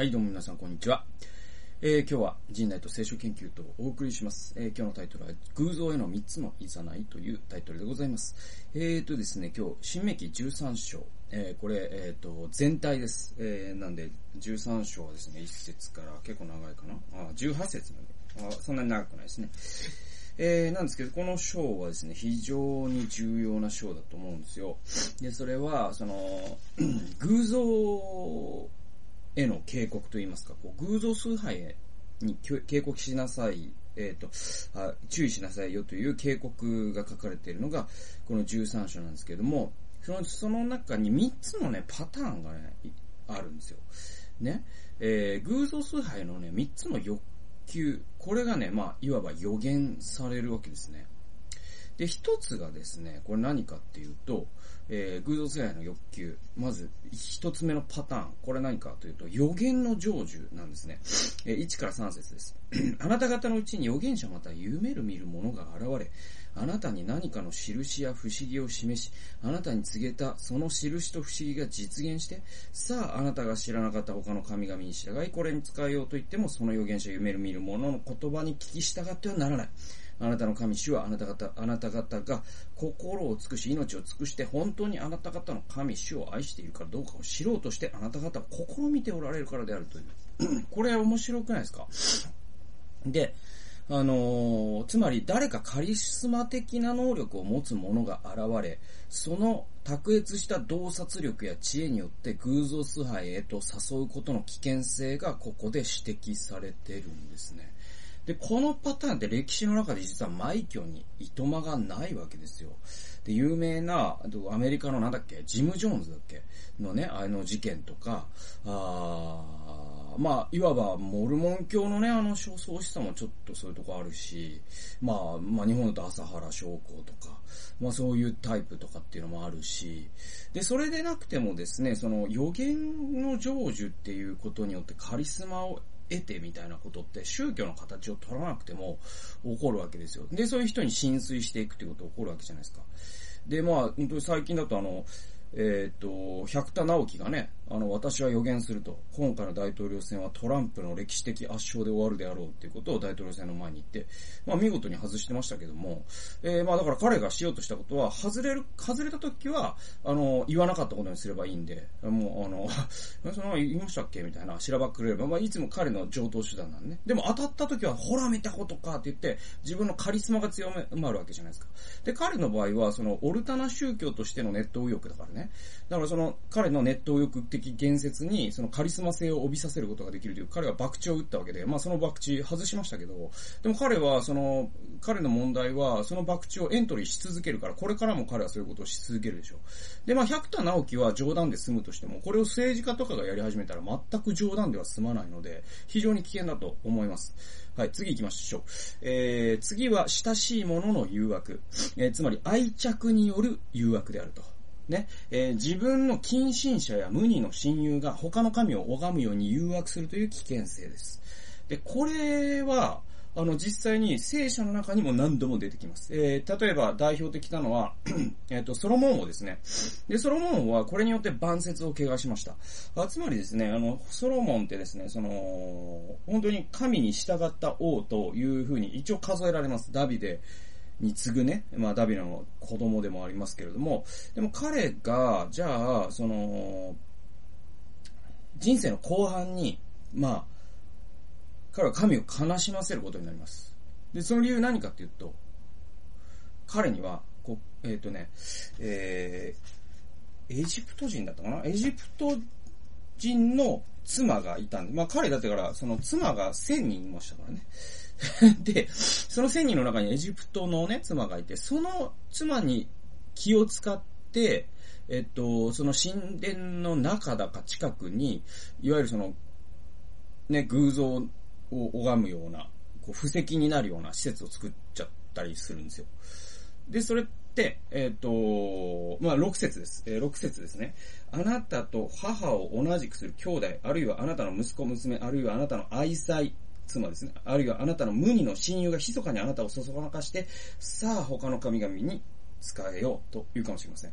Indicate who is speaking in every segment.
Speaker 1: はい、どうも皆さん、こんにちは。えー、今日は人内と聖書研究とお送りします。えー、今日のタイトルは、偶像への3つのいざないというタイトルでございます。えーとですね、今日、新明記13章、えー、これ、えーと、全体です。えー、なんで、13章はですね、1節から結構長いかなあ、18節まで。あ、そんなに長くないですね。えー、なんですけど、この章はですね、非常に重要な章だと思うんですよ。で、それは、その、偶像への警告といいますか、こう偶像崇拝に警告しなさい、えっ、とあ、注意しなさいよという警告が書かれているのが、この13章なんですけども、そのその中に3つのね、パターンがね、あるんですよ。ね。えー、偶像崇拝のね、3つの欲求、これがね、まあ、いわば予言されるわけですね。で、一つがですね、これ何かっていうと、えー、偶像崇拝の欲求。まず、一つ目のパターン。これ何かというと、予言の成就なんですね。えー、1から3節です。あなた方のうちに預言者また夢る見る者が現れ、あなたに何かの印や不思議を示し、あなたに告げたその印と不思議が実現して、さああなたが知らなかった他の神々に従い、これに使えようと言っても、その預言者夢る見る者の言葉に聞き従ってはならない。あなたの神主はあなた方、あなた方が心を尽くし、命を尽くして、本当にあなた方の神主を愛しているかどうかを知ろうとして、あなた方を試みておられるからであるという。これ面白くないですか？で、あのー、つまり誰かカリスマ的な能力を持つ者が現れ、その卓越した洞察力や知恵によって偶像崇拝へと誘うことの危険性がここで指摘されてるんですね。で、このパターンって歴史の中で実は枚挙にいとまがないわけですよ。で、有名な、アメリカのなんだっけ、ジム・ジョーンズだっけ？のね、あの事件とか、あまあ、いわば、モルモン教のね、あの、焦燥しさもちょっとそういうとこあるし、まあ、まあ、日本だと朝原将校とか、まあ、そういうタイプとかっていうのもあるし、で、それでなくてもですね、その、予言の成就っていうことによってカリスマを得てみたいなことって宗教の形を取らなくても起こるわけですよ。で、そういう人に浸水していくっていうことが起こるわけじゃないですか。で、まあ、本当に最近だとあの、えっ、ー、と、百田直樹がね、あの、私は予言すると、今回の大統領選はトランプの歴史的圧勝で終わるであろうっていうことを大統領選の前に言って、まあ見事に外してましたけども、えー、まあだから彼がしようとしたことは、外れる、外れた時は、あの、言わなかったことにすればいいんで、もうあの、その言いましたっけ？みたいな、しらばっくれれば、まあいつも彼の上等手段なんでね。でも当たった時は、ほら見たことかって言って、自分のカリスマが強め、埋まるわけじゃないですか。で、彼の場合は、その、オルタナ宗教としてのネット右翼だからね。だからその、彼のネット右翼的言説に、そのカリスマ性を帯びさせることができるという、彼は博打を打ったわけで、まあその博打外しましたけど、でも彼は、その、彼の問題は、その博打をエントリーし続けるから、これからも彼はそういうことをし続けるでしょう。で、まあ百田直樹は冗談で済むとしても、これを政治家とかがやり始めたら全く冗談では済まないので、非常に危険だと思います。はい、次行きましょう。えー、次は親しい者の誘惑。えー、つまり愛着による誘惑であると。ね、えー、自分の近親者や無二の親友が他の神を拝むように誘惑するという危険性です。で、これは、あの、実際に聖書の中にも何度も出てきます。えー、例えば代表的なのは、えっと、ソロモン王ですね。で、ソロモン王はこれによって万節を怪我しました。あつまりですね、あの、ソロモンってですね、その、本当に神に従った王というふうに一応数えられます。ダビデ、に次ぐね、まあダビデの子供でもありますけれども、でも彼が、じゃあ、その、人生の後半に、まあ、彼は神を悲しませることになります。で、その理由何かっていうと、彼には、こ、えっ、ー、とね、えー、エジプト人だったかな？エジプト人の妻がいたんで、まあ彼だってから、その妻が1000人いましたからね。で、その1000人の中にエジプトのね、妻がいて、その妻に気を使って、えっと、その神殿の中だか近くに、いわゆるその、ね、偶像を拝むような、こう、布石になるような施設を作っちゃったりするんですよ。で、それって、えっ、と、まあ、6節です。えー、6節ですね。あなたと母を同じくする兄弟、あるいはあなたの息子娘、あるいはあなたの愛妻、妻ですね。あるいはあなたの無二の親友が密かにあなたをそそらかして、さあ他の神々に仕えようと言うかもしれません。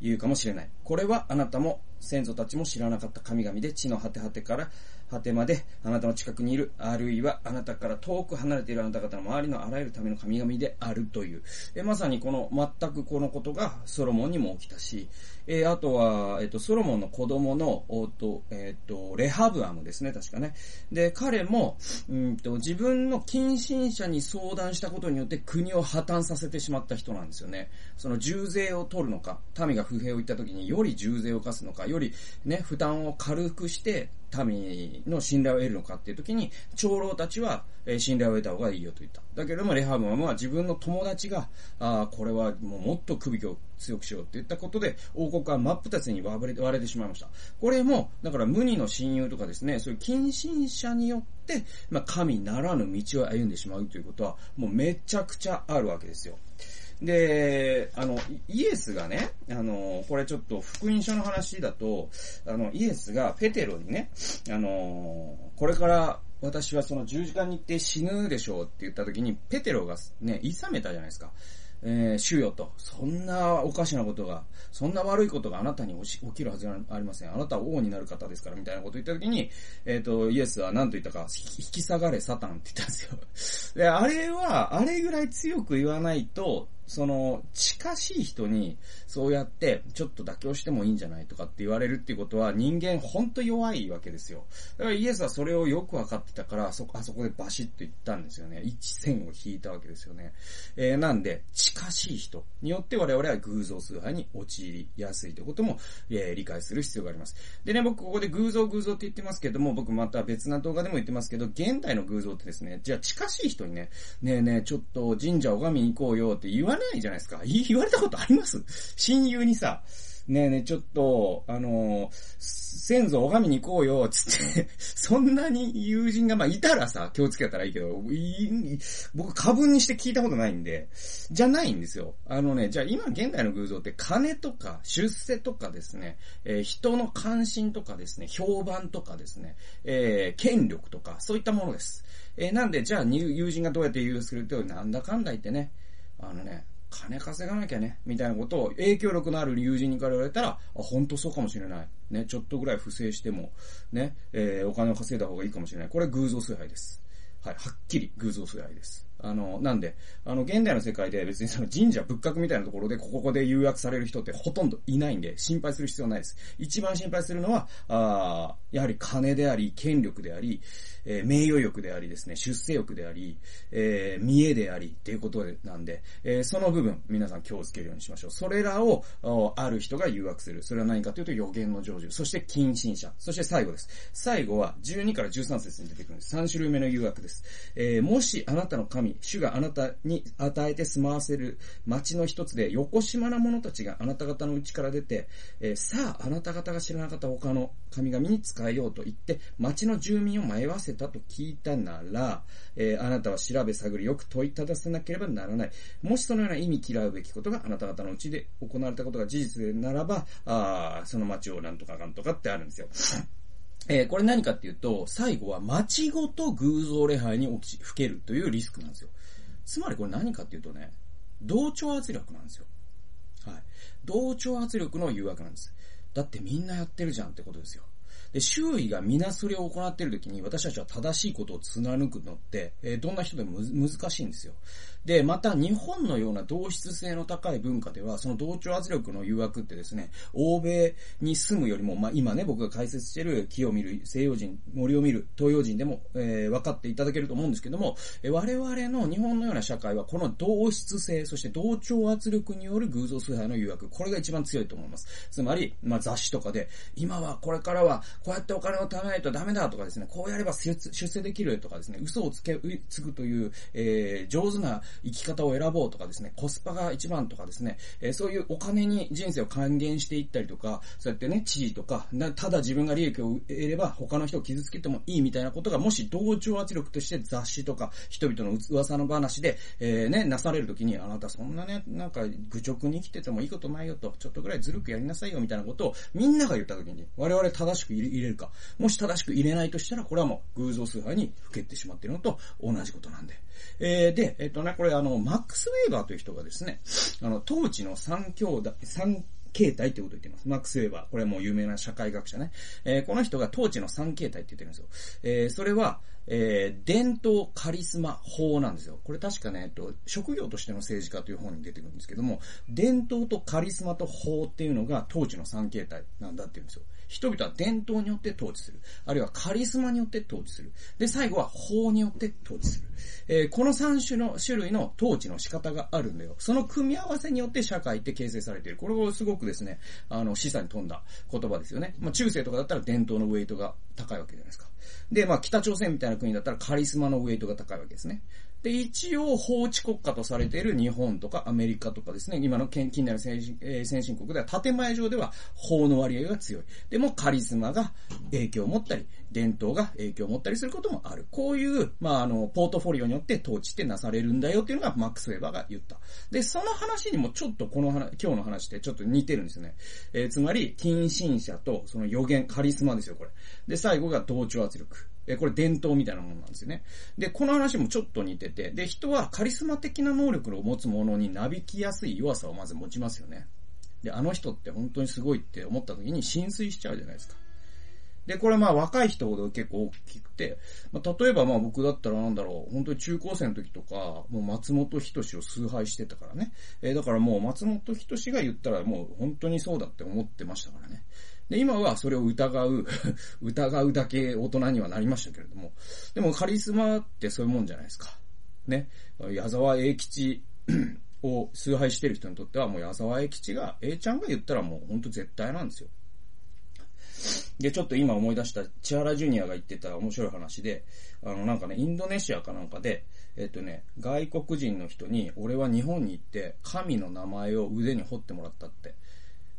Speaker 1: 言うかもしれない。これはあなたも先祖たちも知らなかった神々で地の果て果てから果てまであなたの近くにいる、あるいはあなたから遠く離れているあなた方の周りのあらゆるための神々であるという。えまさにこの、全くこのことがソロモンにも起きたし、えあとは、えっ、と、ソロモンの子供の、おと、えっ、と、レハブアムですね、確かね。で、彼も、うんと、自分の近親者に相談したことによって国を破綻させてしまった人なんですよね。その重税を取るのか、民が不平を言った時により重税を課すのか、よりね、負担を軽くして、民の信頼を得るのかっていう時に、長老たちは、え信頼を得た方がいいよと言った。だけれども、レハブマムは自分の友達が、あこれはもうもっと首を強くしようって言ったことで、王国は真っ二つに割れ割れてしまいました。これも、だから無二の親友とかですね、そういう近親者によって、まあ、神ならぬ道を歩んでしまうということは、もうめちゃくちゃあるわけですよ。で、あの、イエスがね、あの、これちょっと福音書の話だと、あの、イエスがペテロにね、あの、これから私はその十字架に行って死ぬでしょうって言った時に、ペテロがね、いさめたじゃないですか。えー、主よと、そんなおかしなことが、そんな悪いことがあなたに起きるはずはありません。あなたは王になる方ですから、みたいなことを言ったときに、えっ、ー、と、イエスは何と言ったか、引き下がれサタンって言ったんですよ。で、あれは、あれぐらい強く言わないと、その、近しい人に、そうやって、ちょっと妥協してもいいんじゃないとかって言われるっていうことは、人間ほんと弱いわけですよ。だからイエスはそれをよくわかってたから、そ、あそこでバシッと言ったんですよね。一線を引いたわけですよね。えー、なんで、近しい人によって我々は偶像崇拝に陥りやすいということも、えー、理解する必要があります。でね、僕ここで偶像偶像って言ってますけども、僕また別な動画でも言ってますけど、現代の偶像ってですね、じゃあ近しい人にね、ねえねえ、ちょっと神社拝みに行こうよって言わないじゃないですか。言われたことあります？親友にさ、ねえねえ、ちょっと、あのー、先祖拝みに行こうよ、つって そんなに友人が、まあ、いたらさ、気をつけたらいいけど、僕、過分にして聞いたことないんで、じゃないんですよ。あのね、じゃあ今現代の偶像って金とか出世とかですね、えー、人の関心とかですね、評判とかですね、えー、権力とか、そういったものです。え、なんで、じゃあ友人がどうやって融すると、なんだかんだ言ってね、あのね、金稼がなきゃね、みたいなことを影響力のある友人にから言われたら、あ、本当そうかもしれない。ね、ちょっとぐらい不正しても、ね、えー、お金を稼いだ方がいいかもしれない。これ偶像崇拝です。はい、はっきり偶像崇拝です。あの、なんで、あの、現代の世界で別にその神社仏閣みたいなところでここで誘惑される人ってほとんどいないんで、心配する必要ないです。一番心配するのは、あやはり金であり、権力であり、えー、名誉欲でありですね、出世欲であり、えー、見栄でありっていうことなんで、えー、その部分、皆さん気をつけるようにしましょう。それらを、ある人が誘惑する。それは何かというと予言の成就。そして近親者。そして最後です。最後は12から13節に出てくるんです。3種類目の誘惑です。えー、もしあなたの神、主があなたに与えて住まわせる町の一つで、横島な者たちがあなた方のうちから出て、えー、さあ、あなた方が知らなかった他の神々に使えようと言って、町の住民を迷わせたと聞いたなら、えー、あなたは調べ探りよく問いただせなければならない。もしそのような意味嫌うべきことがあなた方のうちで行われたことが事実でならば、あその町をなんとかかんとかってあるんですよ。えー、これ何かっていうと、最後は町ごと偶像礼拝に起き、吹けるというリスクなんですよ。つまりこれ何かっていうとね、同調圧力なんですよ。はい。同調圧力の誘惑なんです。だってみんなやってるじゃんってことですよ。で、周囲が皆それを行っている時に私たちは正しいことを貫くのって、えー、どんな人でも難しいんですよ。で、また日本のような同質性の高い文化では、その同調圧力の誘惑ってですね、欧米に住むよりも、まあ、今ね、僕が解説してる木を見る西洋人、森を見る東洋人でも、えー、分かっていただけると思うんですけども、えー、我々の日本のような社会は、この同質性、そして同調圧力による偶像崇拝の誘惑、これが一番強いと思います。つまり、まあ、雑誌とかで、今はこれからは、こうやってお金を貯めないとダメだとかですね、こうやれば出世できるとかですね、嘘をつけ、つくという、えー、上手な生き方を選ぼうとかですね、コスパが一番とかですね、え、そういうお金に人生を還元していったりとか、そうやってね、地位とか、ただ自分が利益を得れば他の人を傷つけてもいいみたいなことが、もし同調圧力として雑誌とか、人々の噂の話で、えー、ね、なされるときに、あなたそんなね、なんか愚直に生きててもいいことないよと、ちょっとぐらいずるくやりなさいよみたいなことをみんなが言ったときに、我々正しく入れるか。もし正しく入れないとしたら、これはもう偶像崇拝にふけってしまっているのと同じことなんで。えー、で、えっとね、これあの、マックス・ウェーバーという人がですね、あの、当時の三兄弟、三形態ってことを言ってます。マックス・ウェーバー。これはもう有名な社会学者ね。えー、この人が当時の三形態って言ってるんですよ。えー、それは、えー、伝統カリスマ法なんですよ。これ確かね、えっと、職業としての政治家という本に出てくるんですけども、伝統とカリスマと法っていうのが統治の3形態なんだって言うんですよ。人々は伝統によって統治する。あるいはカリスマによって統治する。で、最後は法によって統治する。えー、この3種の、種類の統治の仕方があるんだよ。その組み合わせによって社会って形成されている。これをすごくですね、あの、示唆に富んだ言葉ですよね。まあ、中世とかだったら伝統のウェイトが高いわけじゃないですか。で、まあ、北朝鮮みたいな国だったらカリスマのウェイトが高いわけですね。で、一応法治国家とされている日本とかアメリカとかですね、今の近代の先進,、えー、先進国では建前上では法の割合が強い。でもカリスマが影響を持ったり、伝統が影響を持ったりすることもある。こういう、まあ、あの、ポートフォリオによって統治ってなされるんだよっていうのがマックス・ウェバーが言った。で、その話にもちょっとこの話、今日の話ってちょっと似てるんですよね。えー、つまり、近親者とその予言、カリスマですよ、これ。で、最後が同調圧力。え、これ伝統みたいなものなんですよね。で、この話もちょっと似てて、で、人はカリスマ的な能力を持つものになびきやすい弱さをまず持ちますよね。で、あの人って本当にすごいって思った時に浸水しちゃうじゃないですか。で、これまあ若い人ほど結構大きくて、まあ、例えばまあ僕だったらなんだろう、本当に中高生の時とか、もう松本人志を崇拝してたからね。えー、だからもう松本人志が言ったらもう本当にそうだって思ってましたからね。で、今はそれを疑う 疑うだけ大人にはなりましたけれども、でもカリスマってそういうもんじゃないですか。ね。矢沢永吉 を崇拝してる人にとってはもう矢沢永吉が、A ちゃんが言ったらもうほんと絶対なんですよ。で、ちょっと今思い出した千原ジュニアが言ってた面白い話で、あの、なんかね、インドネシアかなんかで、えっとね、外国人の人に、俺は日本に行って、神の名前を腕に彫ってもらったって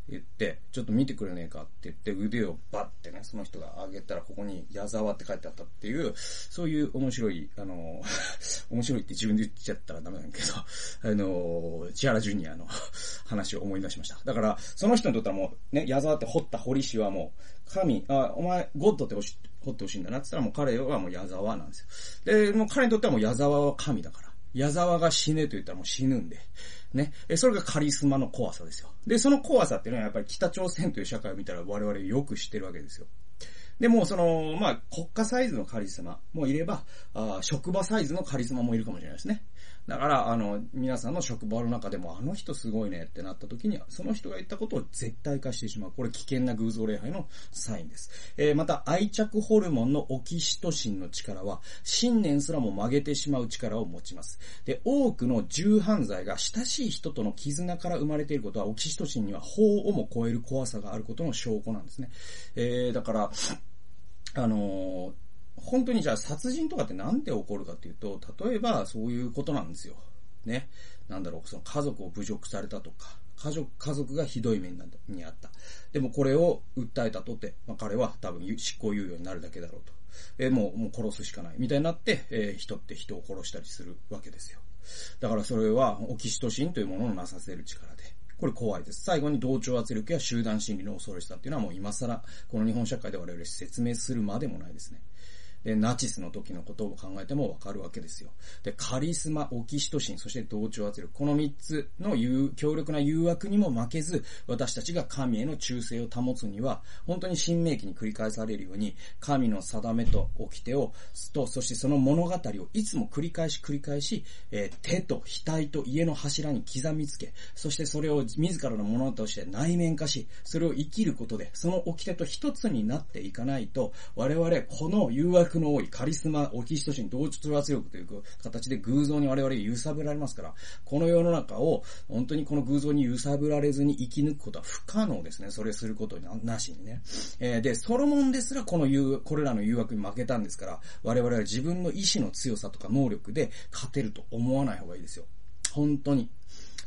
Speaker 1: 言って、ちょっと見てくれねえかって言って腕をバッてね、その人が上げたらここに矢沢って書いてあったっていう、そういう面白い、あの、面白いって自分で言っちゃったらダメなんだけど、あの、千原ジュニアの 話を思い出しました。だから、その人にとったらもう、ね、矢沢って掘った堀氏はもう、神、あ、お前、ゴッドって掘ってほしいんだなって言ったらもう彼はもう矢沢なんですよ。で、もう彼にとってはもう矢沢は神だから。矢沢が死ねと言ったらもう死ぬんで。ね。えそれがカリスマの怖さですよ。で、その怖さっていうのはやっぱり北朝鮮という社会を見たら我々よく知ってるわけですよ。でも、その、まあ、国家サイズのカリスマもいれば、あ職場サイズのカリスマもいるかもしれないですね。だから、あの、皆さんの職場の中でも、あの人すごいねってなった時には、その人が言ったことを絶対化してしまう。これ危険な偶像礼拝のサインです。えー、また、愛着ホルモンのオキシトシンの力は、信念すらも曲げてしまう力を持ちます。で、多くの重犯罪が親しい人との絆から生まれていることは、オキシトシンには法をも超える怖さがあることの証拠なんですね。えー、だから、あのー本当にじゃあ殺人とかってなんで起こるかっていうと、例えばそういうことなんですよ。ね。なんだろう、その家族を侮辱されたとか、家族、家族がひどい目にあった。でもこれを訴えたとて、まあ、彼は多分執行猶予になるだけだろうと。え、もう、もう殺すしかない。みたいになって、えー、人って人を殺したりするわけですよ。だからそれは、オキシトシンというものをなさせる力で。これ怖いです。最後に同調圧力や集団心理の恐ろしさっていうのはもう今更、この日本社会で我々説明するまでもないですね。で、ナチスの時のことを考えてもわかるわけですよ。で、カリスマ、オキシトシン、そして同調圧力。この3つの強力な誘惑にも負けず、私たちが神への忠誠を保つには、本当に新明記に繰り返されるように、神の定めと掟を、と、そしてその物語をいつも繰り返し繰り返し、えー、手と額と家の柱に刻みつけ、そしてそれを自らのものとして内面化し、それを生きることで、その掟と一つになっていかないと、我々この誘惑の多いカリスマ、オキシトシン、同調圧力という形で偶像に我々揺さぶられますから、この世の中を本当にこの偶像に揺さぶられずに生き抜くことは不可能ですね。それすることなしにね。えー、で、ソロモンですらこの誘、これらの誘惑に負けたんですから、我々は自分の意志の強さとか能力で勝てると思わない方がいいですよ。本当に。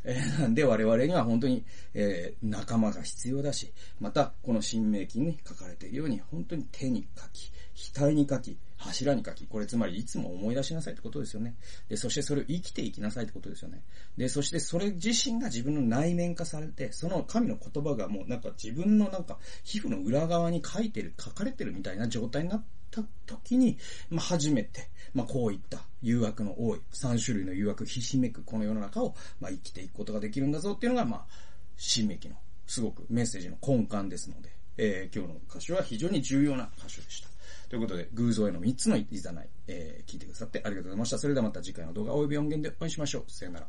Speaker 1: えー、なんで我々には本当に、えー、仲間が必要だし、また、この新明記に書かれているように、本当に手に書き、額に書き、柱に書き、これつまりいつも思い出しなさいってことですよね。で、そしてそれを生きていきなさいってことですよね。で、そしてそれ自身が自分の内面化されて、その神の言葉がもうなんか自分のなんか皮膚の裏側に書いてる、書かれてるみたいな状態になってた時に、まあ、初めて、まあ、こういった誘惑の多い、3種類の誘惑ひしめくこの世の中を、まあ、生きていくことができるんだぞっていうのが、まあ、新明記のすごくメッセージの根幹ですので、えー、今日の歌詞は非常に重要な歌詞でした。ということで、偶像への3つのいざない、えー、聞いてくださってありがとうございました。それではまた次回の動画及び音源でお会いしましょう。さよなら。